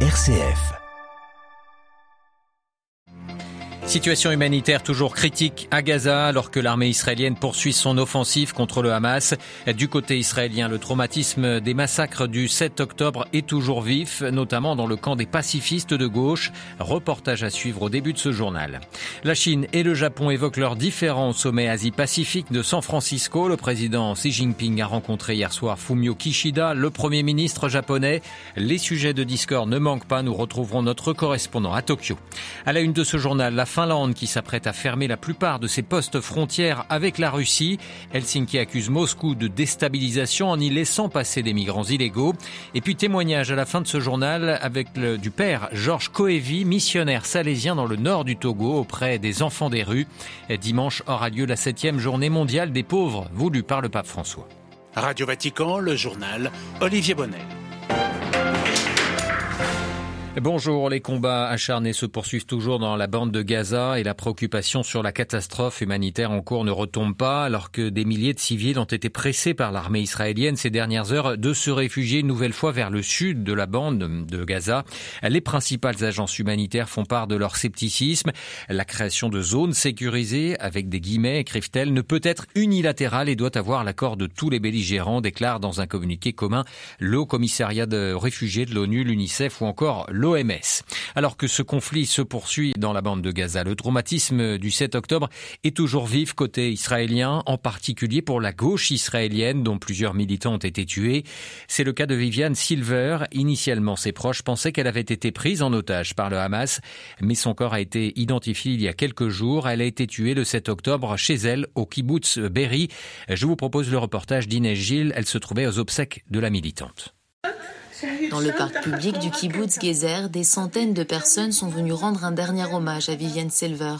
RCF. Situation humanitaire toujours critique à Gaza alors que l'armée israélienne poursuit son offensive contre le Hamas. Du côté israélien, le traumatisme des massacres du 7 octobre est toujours vif, notamment dans le camp des pacifistes de gauche. Reportage à suivre au début de ce journal. La Chine et le Japon évoquent leurs différends au sommet Asie-Pacifique de San Francisco. Le président Xi Jinping a rencontré hier soir Fumio Kishida, le premier ministre japonais. Les sujets de discord ne manquent pas. Nous retrouverons notre correspondant à Tokyo. À la une de ce journal, la Qui s'apprête à fermer la plupart de ses postes frontières avec la Russie. Helsinki accuse Moscou de déstabilisation en y laissant passer des migrants illégaux. Et puis témoignage à la fin de ce journal avec le, du père Georges Koevi, missionnaire salésien dans le nord du Togo auprès des enfants des rues. Dimanche aura lieu la septième journée mondiale des pauvres voulue par le pape François. Radio Vatican, le journal Olivier Bonnet. Bonjour, les combats acharnés se poursuivent toujours dans la bande de Gaza et la préoccupation sur la catastrophe humanitaire en cours ne retombe pas alors que des milliers de civils ont été pressés par l'armée israélienne ces dernières heures de se réfugier une nouvelle fois vers le sud de la bande de Gaza. Les principales agences humanitaires font part de leur scepticisme. La création de zones sécurisées, avec des guillemets, écrivent-elles, ne peut être unilatérale et doit avoir l'accord de tous les belligérants, déclare dans un communiqué commun le Commissariat de réfugiés de l'ONU, l'UNICEF ou encore l'ONU l'OMS. Alors que ce conflit se poursuit dans la bande de Gaza, le traumatisme du 7 octobre est toujours vif côté israélien, en particulier pour la gauche israélienne dont plusieurs militants ont été tués. C'est le cas de Viviane Silver. Initialement, ses proches pensaient qu'elle avait été prise en otage par le Hamas, mais son corps a été identifié il y a quelques jours. Elle a été tuée le 7 octobre chez elle au kibbutz Berry. Je vous propose le reportage d'Inès Gilles. Elle se trouvait aux obsèques de la militante. Dans le parc public du kibbutz Gezer, des centaines de personnes sont venues rendre un dernier hommage à Vivienne Silver.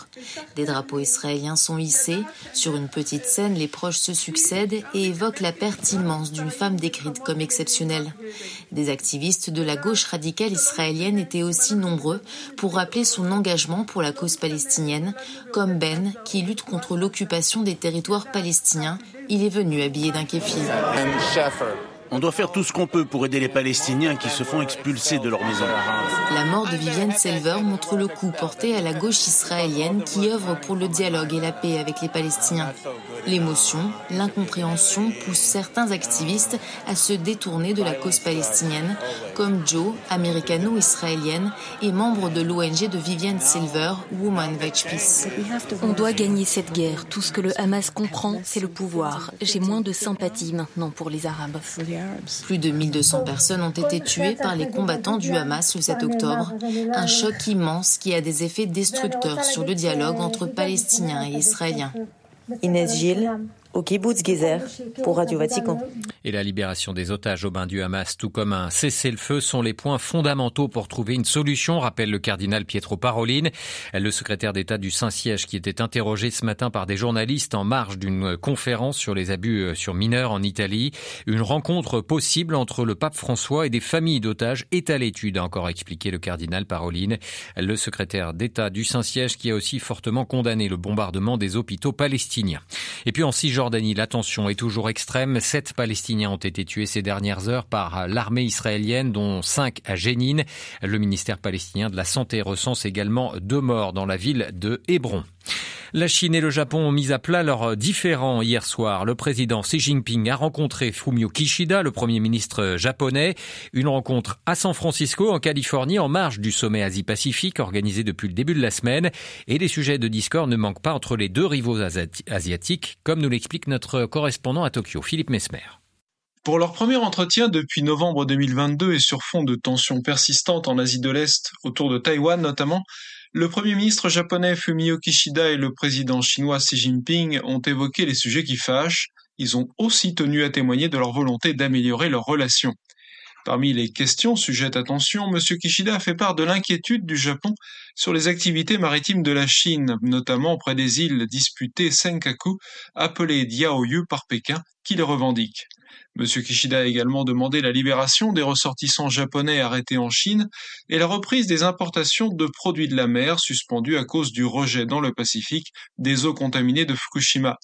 Des drapeaux israéliens sont hissés. Sur une petite scène, les proches se succèdent et évoquent la perte immense d'une femme décrite comme exceptionnelle. Des activistes de la gauche radicale israélienne étaient aussi nombreux pour rappeler son engagement pour la cause palestinienne, comme Ben, qui lutte contre l'occupation des territoires palestiniens. Il est venu habillé d'un kéfir. On doit faire tout ce qu'on peut pour aider les Palestiniens qui se font expulser de leur maison. La mort de Vivienne Selver montre le coup porté à la gauche israélienne qui œuvre pour le dialogue et la paix avec les Palestiniens. L'émotion, l'incompréhension poussent certains activistes à se détourner de la cause palestinienne, comme Joe, américano-israélienne et membre de l'ONG de Vivienne Silver, Woman Veg Peace. On doit gagner cette guerre. Tout ce que le Hamas comprend, c'est le pouvoir. J'ai moins de sympathie maintenant pour les Arabes. Plus de 1200 personnes ont été tuées par les combattants du Hamas le 7 octobre. Un choc immense qui a des effets destructeurs sur le dialogue entre Palestiniens et Israéliens. Inès Gilles, au kibbutz pour Radio Vatican. Et la libération des otages au bain du Hamas, tout comme un cessez-le-feu, sont les points fondamentaux pour trouver une solution, rappelle le cardinal Pietro Parolin, le secrétaire d'État du Saint-Siège qui était interrogé ce matin par des journalistes en marge d'une conférence sur les abus euh, sur mineurs en Italie. Une rencontre possible entre le pape François et des familles d'otages est à l'étude, a encore expliqué le cardinal Parolin, le secrétaire d'État du Saint-Siège qui a aussi fortement condamné le bombardement des hôpitaux palestiniens. Et puis en Cisjordanie, Jordanie, la tension est toujours extrême. Sept Palestiniens ont été tués ces dernières heures par l'armée israélienne, dont cinq à Jénine. Le ministère palestinien de la Santé recense également deux morts dans la ville de Hébron. La Chine et le Japon ont mis à plat leurs différends hier soir. Le président Xi Jinping a rencontré Fumio Kishida, le premier ministre japonais. Une rencontre à San Francisco, en Californie, en marge du sommet Asie-Pacifique organisé depuis le début de la semaine. Et les sujets de discord ne manquent pas entre les deux rivaux asiatiques, comme nous l'explique notre correspondant à Tokyo, Philippe Mesmer. Pour leur premier entretien depuis novembre 2022 et sur fond de tensions persistantes en Asie de l'Est, autour de Taïwan notamment, le Premier ministre japonais Fumio Kishida et le président chinois Xi Jinping ont évoqué les sujets qui fâchent. Ils ont aussi tenu à témoigner de leur volonté d'améliorer leurs relations. Parmi les questions sujettes à tension, M. Kishida a fait part de l'inquiétude du Japon sur les activités maritimes de la Chine, notamment près des îles disputées Senkaku, appelées Diaoyu par Pékin, qui les revendiquent. M. Kishida a également demandé la libération des ressortissants japonais arrêtés en Chine et la reprise des importations de produits de la mer suspendues à cause du rejet dans le Pacifique des eaux contaminées de Fukushima.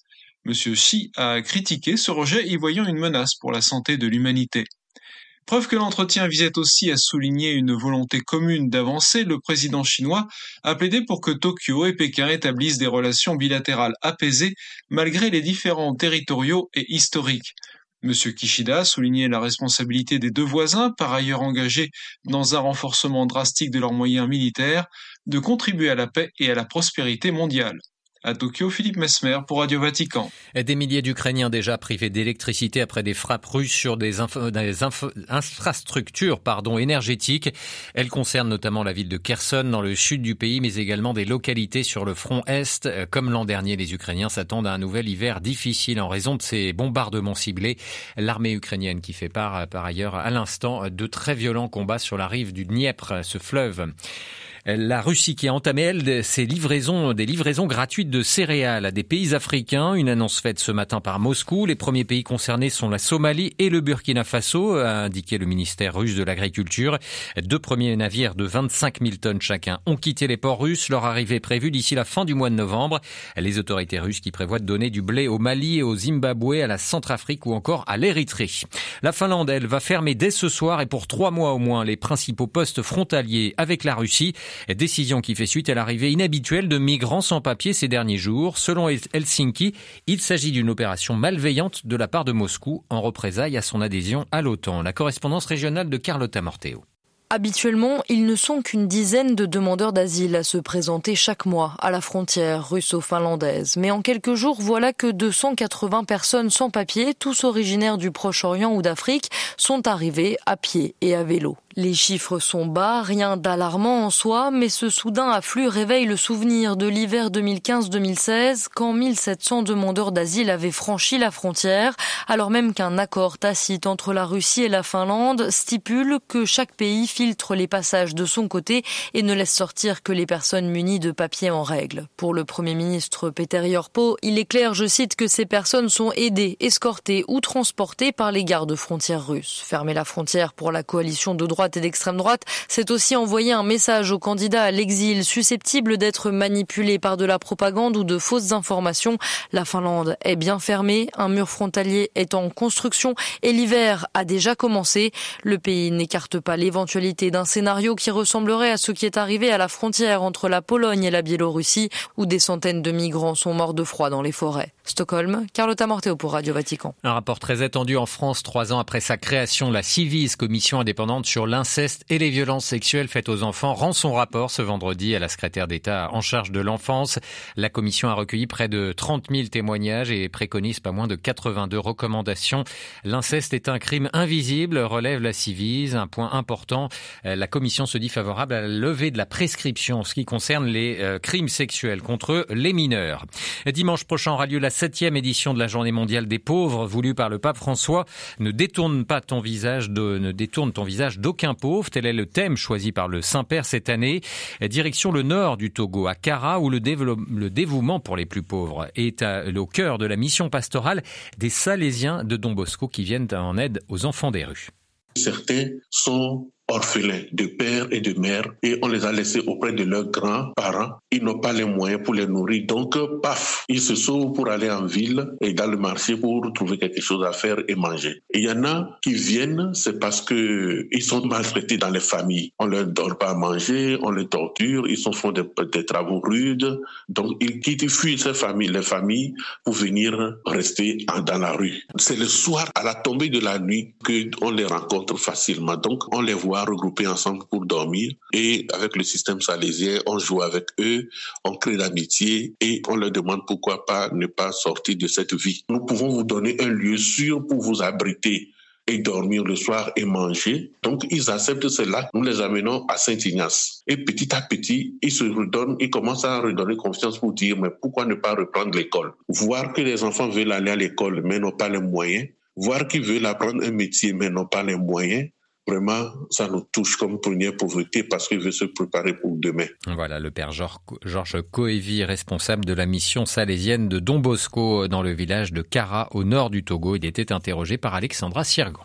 M. Xi a critiqué ce rejet y voyant une menace pour la santé de l'humanité. Preuve que l'entretien visait aussi à souligner une volonté commune d'avancer, le président chinois a plaidé pour que Tokyo et Pékin établissent des relations bilatérales apaisées malgré les différends territoriaux et historiques. M. Kishida a souligné la responsabilité des deux voisins, par ailleurs engagés dans un renforcement drastique de leurs moyens militaires, de contribuer à la paix et à la prospérité mondiale. À Tokyo, Philippe Mesmer pour Radio Vatican. Des milliers d'Ukrainiens déjà privés d'électricité après des frappes russes sur des, infrastructures pardon, énergétiques. Elles concernent notamment la ville de Kherson dans le sud du pays, mais également des localités sur le front Est. Comme l'an dernier, les Ukrainiens s'attendent à un nouvel hiver difficile en raison de ces bombardements ciblés. L'armée ukrainienne qui fait part par ailleurs à l'instant de très violents combats sur la rive du Dniepr, ce fleuve. La Russie qui a entamé, elle, ses livraisons, des livraisons gratuites de céréales à des pays africains. Une annonce faite ce matin par Moscou. Les premiers pays concernés sont la Somalie et le Burkina Faso, a indiqué le ministère russe de l'Agriculture. Deux premiers navires de 25 000 tonnes chacun ont quitté les ports russes. Leur arrivée prévue d'ici la fin du mois de novembre. Les autorités russes qui prévoient de donner du blé au Mali et au Zimbabwe, à la Centrafrique ou encore à l'Érythrée. La Finlande, elle, va fermer dès ce soir et pour trois mois au moins les principaux postes frontaliers avec la Russie. Décision qui fait suite à l'arrivée inhabituelle de migrants sans papier ces derniers jours. Selon Helsinki, il s'agit d'une opération malveillante de la part de Moscou en représailles à son adhésion à l'OTAN. La correspondance régionale de Carlotta Morteo. Habituellement, ils ne sont qu'une dizaine de demandeurs d'asile à se présenter chaque mois à la frontière russo-finlandaise. Mais en quelques jours, voilà que 280 personnes sans papier, tous originaires du Proche-Orient ou d'Afrique, sont arrivées à pied et à vélo. Les chiffres sont bas, rien d'alarmant en soi, mais ce soudain afflux réveille le souvenir de l'hiver 2015-2016, quand 1700 demandeurs d'asile avaient franchi la frontière, alors même qu'un accord tacite entre la Russie et la Finlande stipule que chaque pays filtre les passages de son côté et ne laisse sortir que les personnes munies de papiers en règle. Pour le Premier ministre Peter Yorpo, il est clair, je cite, que ces personnes sont aidées, escortées ou transportées par les gardes frontières russes. Fermer la frontière pour la coalition de droite et d'extrême droite, c'est aussi envoyer un message aux candidats à l'exil susceptibles d'être manipulés par de la propagande ou de fausses informations. La Finlande est bien fermée, un mur frontalier est en construction et l'hiver a déjà commencé. Le pays n'écarte pas l'éventualité d'un scénario qui ressemblerait à ce qui est arrivé à la frontière entre la Pologne et la Biélorussie, où des centaines de migrants sont morts de froid dans les forêts. Stockholm, Carlotta Morteo pour Radio Vatican. Un rapport très attendu en France, trois ans après sa création, la CIVIS, commission indépendante sur l'inceste et les violences sexuelles faites aux enfants, rend son rapport ce vendredi à la secrétaire d'État en charge de l'enfance. La commission a recueilli près de 30 000 témoignages et préconise pas moins de 82 recommandations. L'inceste est un crime invisible, relève la CIVIS. Un point important, euh, la commission se dit favorable à la levée de la prescription en ce qui concerne les euh, crimes sexuels contre les mineurs. Dimanche prochain aura lieu la septième édition de la Journée mondiale des pauvres, voulue par le pape François. Ne détourne pas ton visage de, ne détourne ton visage d'aucun pauvre. Tel est le thème choisi par le Saint-Père cette année. Direction le nord du Togo, à Kara, où le, le dévouement pour les plus pauvres est au cœur de la mission pastorale des Salésiens de Don Bosco qui viennent en aide aux enfants des rues. Certains sont orphelins de père et de mère et on les a laissés auprès de leurs grands-parents. Ils n'ont pas les moyens pour les nourrir. Donc, paf, ils se sauvent pour aller en ville et dans le marché pour trouver quelque chose à faire et manger. Il y en a qui viennent, c'est parce que ils sont maltraités dans les familles. On leur donne pas à manger, on les torture, ils font des, travaux rudes. Donc, ils quittent, ils fuient ces familles, les familles pour venir rester dans la rue. C'est le soir, à la tombée de la nuit, que on les rencontre facilement. Donc, on les voit regroupés ensemble pour dormir. Et avec le système salésien, on joue avec eux, on crée l'amitié et on leur demande pourquoi pas ne pas sortir de cette vie. Nous pouvons vous donner un lieu sûr pour vous abriter et dormir le soir et manger. Donc, ils acceptent cela. Nous les amenons à Saint-Ignace. Et petit à petit, ils se redonnent, ils commencent à redonner confiance pour dire, mais pourquoi ne pas reprendre l'école? Voir que les enfants veulent aller à l'école, mais n'ont pas les moyens. Voir qu'ils veulent apprendre un métier, mais n'ont pas les moyens. Vraiment, ça nous touche comme première pauvreté parce qu'il veut se préparer pour demain. Voilà le père Georges Coévi, responsable de la mission salésienne de Don Bosco dans le village de Kara au nord du Togo. Il était interrogé par Alexandra Sirgan.